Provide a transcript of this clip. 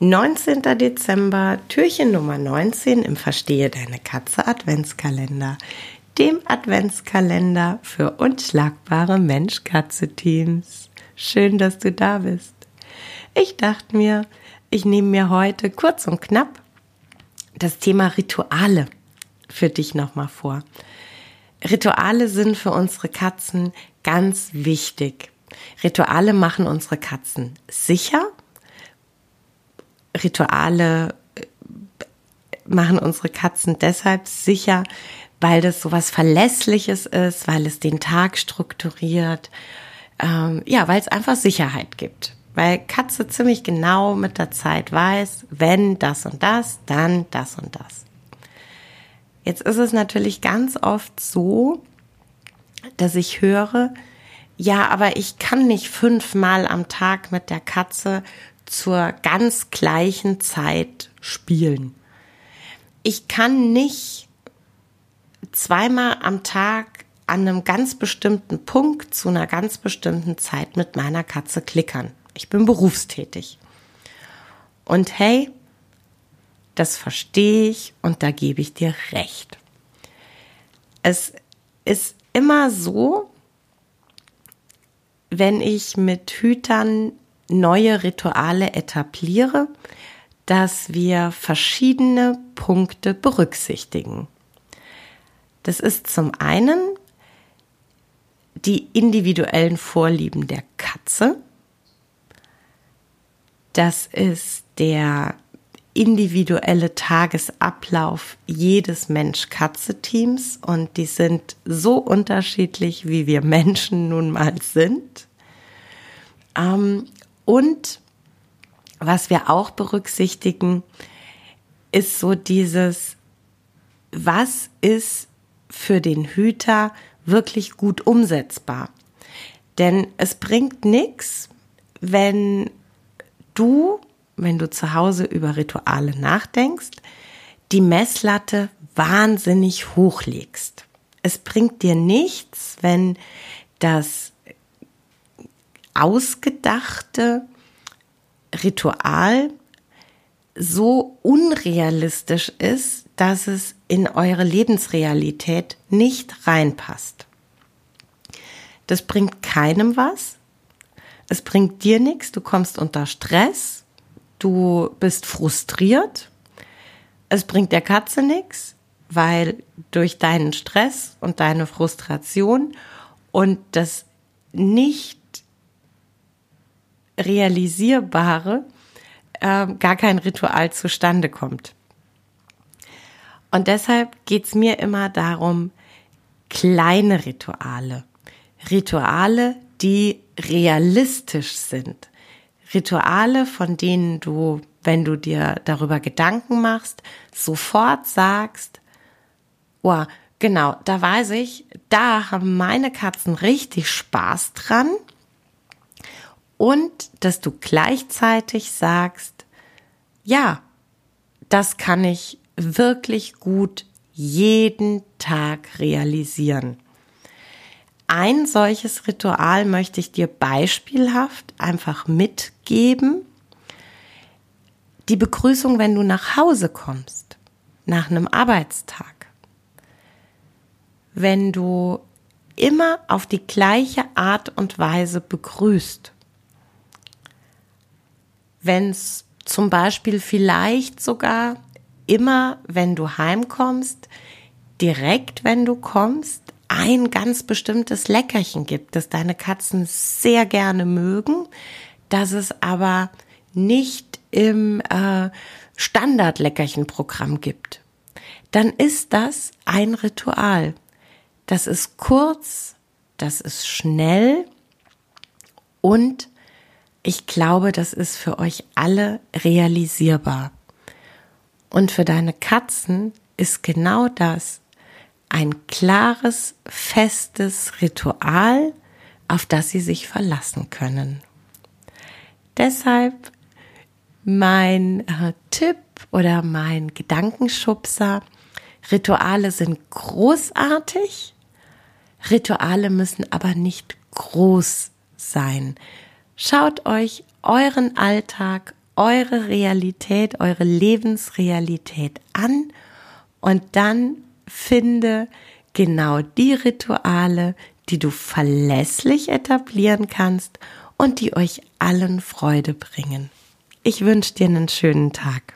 19. Dezember, Türchen Nummer 19 im Verstehe deine Katze Adventskalender, dem Adventskalender für unschlagbare Mensch-Katze-Teams. Schön, dass du da bist. Ich dachte mir, ich nehme mir heute kurz und knapp das Thema Rituale für dich nochmal vor. Rituale sind für unsere Katzen ganz wichtig. Rituale machen unsere Katzen sicher. Rituale äh, machen unsere Katzen deshalb sicher, weil das so was Verlässliches ist, weil es den Tag strukturiert, ähm, ja, weil es einfach Sicherheit gibt. Weil Katze ziemlich genau mit der Zeit weiß, wenn das und das, dann das und das. Jetzt ist es natürlich ganz oft so, dass ich höre, ja, aber ich kann nicht fünfmal am Tag mit der Katze zur ganz gleichen Zeit spielen. Ich kann nicht zweimal am Tag an einem ganz bestimmten Punkt zu einer ganz bestimmten Zeit mit meiner Katze klickern. Ich bin berufstätig. Und hey, das verstehe ich und da gebe ich dir recht. Es ist immer so, wenn ich mit Hütern neue Rituale etabliere, dass wir verschiedene Punkte berücksichtigen. Das ist zum einen die individuellen Vorlieben der Katze. Das ist der individuelle Tagesablauf jedes Mensch-Katze-Teams und die sind so unterschiedlich, wie wir Menschen nun mal sind. Und was wir auch berücksichtigen, ist so dieses, was ist für den Hüter wirklich gut umsetzbar? Denn es bringt nichts, wenn du wenn du zu Hause über Rituale nachdenkst, die Messlatte wahnsinnig hochlegst. Es bringt dir nichts, wenn das ausgedachte Ritual so unrealistisch ist, dass es in eure Lebensrealität nicht reinpasst. Das bringt keinem was. Es bringt dir nichts. Du kommst unter Stress du bist frustriert, es bringt der Katze nichts, weil durch deinen Stress und deine Frustration und das nicht realisierbare äh, gar kein Ritual zustande kommt. Und deshalb geht's mir immer darum, kleine Rituale, Rituale, die realistisch sind, Rituale, von denen du, wenn du dir darüber Gedanken machst, sofort sagst, oh, genau, da weiß ich, da haben meine Katzen richtig Spaß dran. Und dass du gleichzeitig sagst, ja, das kann ich wirklich gut jeden Tag realisieren. Ein solches Ritual möchte ich dir beispielhaft einfach mitgeben. Die Begrüßung, wenn du nach Hause kommst, nach einem Arbeitstag. Wenn du immer auf die gleiche Art und Weise begrüßt. Wenn es zum Beispiel vielleicht sogar immer, wenn du heimkommst, direkt, wenn du kommst, ein ganz bestimmtes Leckerchen gibt, das deine Katzen sehr gerne mögen, das es aber nicht im äh, Standard-Leckerchen-Programm gibt, dann ist das ein Ritual. Das ist kurz, das ist schnell und ich glaube, das ist für euch alle realisierbar. Und für deine Katzen ist genau das ein klares, festes Ritual, auf das sie sich verlassen können. Deshalb mein äh, Tipp oder mein Gedankenschubser, Rituale sind großartig, Rituale müssen aber nicht groß sein. Schaut euch euren Alltag, eure Realität, eure Lebensrealität an und dann finde genau die Rituale, die du verlässlich etablieren kannst und die euch allen Freude bringen. Ich wünsche dir einen schönen Tag.